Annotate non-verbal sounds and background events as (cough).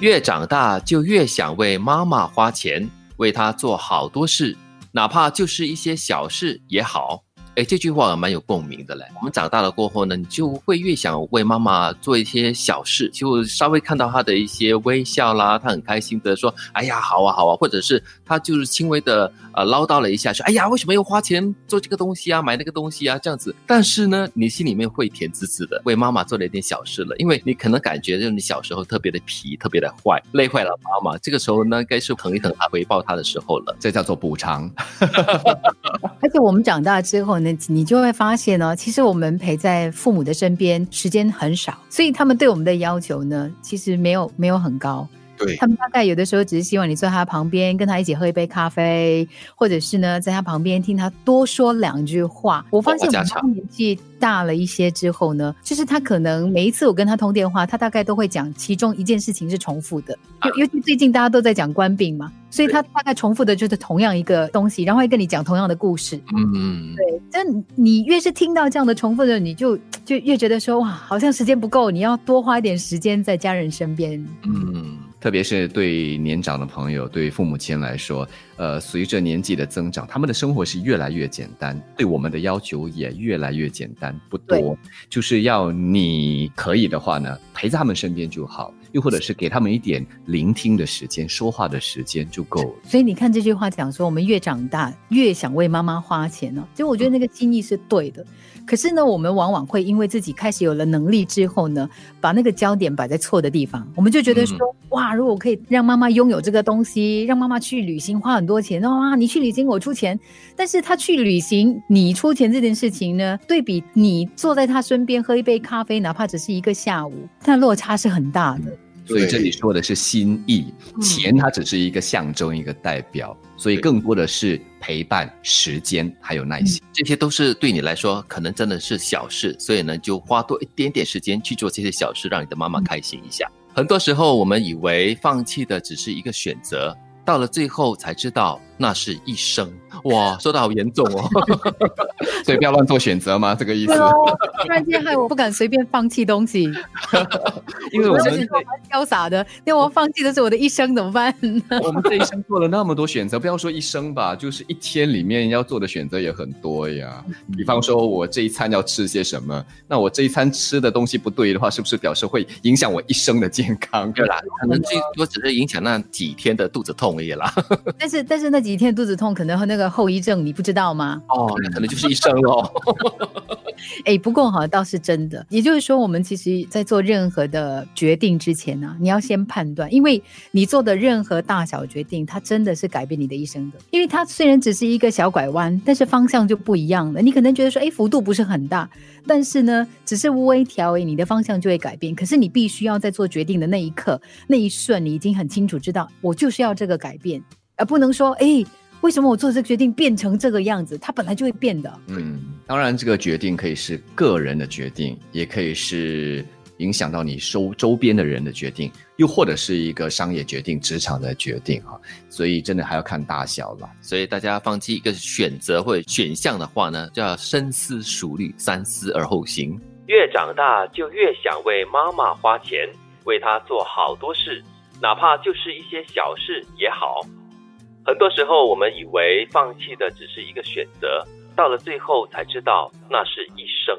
越长大就越想为妈妈花钱，为她做好多事，哪怕就是一些小事也好。哎，这句话蛮有共鸣的嘞。我们长大了过后呢，你就会越想为妈妈做一些小事，就稍微看到她的一些微笑啦，她很开心的说：“哎呀，好啊，好啊。”或者是她就是轻微的呃唠叨了一下，说：“哎呀，为什么又花钱做这个东西啊，买那个东西啊？”这样子，但是呢，你心里面会甜滋滋的，为妈妈做了一点小事了，因为你可能感觉就是你小时候特别的皮，特别的坏，累坏了妈妈。这个时候呢，该是疼一疼她、回报她的时候了，这叫做补偿。(laughs) 而且我们长大之后呢，你就会发现呢，其实我们陪在父母的身边时间很少，所以他们对我们的要求呢，其实没有没有很高。对他们大概有的时候只是希望你坐他旁边，跟他一起喝一杯咖啡，或者是呢，在他旁边听他多说两句话。我发现我们年纪大了一些之后呢，就是他可能每一次我跟他通电话，他大概都会讲其中一件事情是重复的。尤尤其最近大家都在讲官病嘛，所以他大概重复的就是同样一个东西，然后会跟你讲同样的故事。嗯，对。但你越是听到这样的重复的，你就就越觉得说哇，好像时间不够，你要多花一点时间在家人身边。嗯。特别是对年长的朋友，对父母亲来说，呃，随着年纪的增长，他们的生活是越来越简单，对我们的要求也越来越简单，不多，就是要你可以的话呢，陪在他们身边就好，又或者是给他们一点聆听的时间、说话的时间就够了。所以你看这句话讲说，我们越长大越想为妈妈花钱呢，其实我觉得那个心意是对的。可是呢，我们往往会因为自己开始有了能力之后呢，把那个焦点摆在错的地方。我们就觉得说，哇，如果可以让妈妈拥有这个东西，让妈妈去旅行花很多钱，哇，你去旅行我出钱。但是他去旅行你出钱这件事情呢，对比你坐在他身边喝一杯咖啡，哪怕只是一个下午，但落差是很大的。所以这里说的是心意，钱它只是一个象征，一个代表，所以更多的是陪伴、时间还有耐心，这些都是对你来说可能真的是小事，所以呢，就花多一点点时间去做这些小事，让你的妈妈开心一下。很多时候我们以为放弃的只是一个选择，到了最后才知道。那是一生哇，说的好严重哦，(laughs) 所以不要乱做选择吗？这个意思。突然间害我不敢随便放弃东西，(laughs) 因为我们潇洒的，那我放弃的是我的一生怎么办？我们这一生做了那么多选择，不要说一生吧，就是一天里面要做的选择也很多呀。比方说，我这一餐要吃些什么？那我这一餐吃的东西不对的话，是不是表示会影响我一生的健康？对啦，可能最多 (laughs) 只是影响那几天的肚子痛而已啦。但是，但是那。几天肚子痛，可能和那个后遗症，你不知道吗？哦，那可能就是一生喽。(laughs) 哎，不过哈，倒是真的。也就是说，我们其实，在做任何的决定之前呢，你要先判断，因为你做的任何大小决定，它真的是改变你的一生的。因为它虽然只是一个小拐弯，但是方向就不一样了。你可能觉得说，哎，幅度不是很大，但是呢，只是微调，你的方向就会改变。可是你必须要在做决定的那一刻、那一瞬，你已经很清楚知道，我就是要这个改变。而不能说，哎，为什么我做这个决定变成这个样子？它本来就会变的。嗯，当然，这个决定可以是个人的决定，也可以是影响到你周周边的人的决定，又或者是一个商业决定、职场的决定哈。所以，真的还要看大小了。所以，大家放弃一个选择或者选项的话呢，就要深思熟虑，三思而后行。越长大，就越想为妈妈花钱，为她做好多事，哪怕就是一些小事也好。很多时候，我们以为放弃的只是一个选择，到了最后才知道那是一生。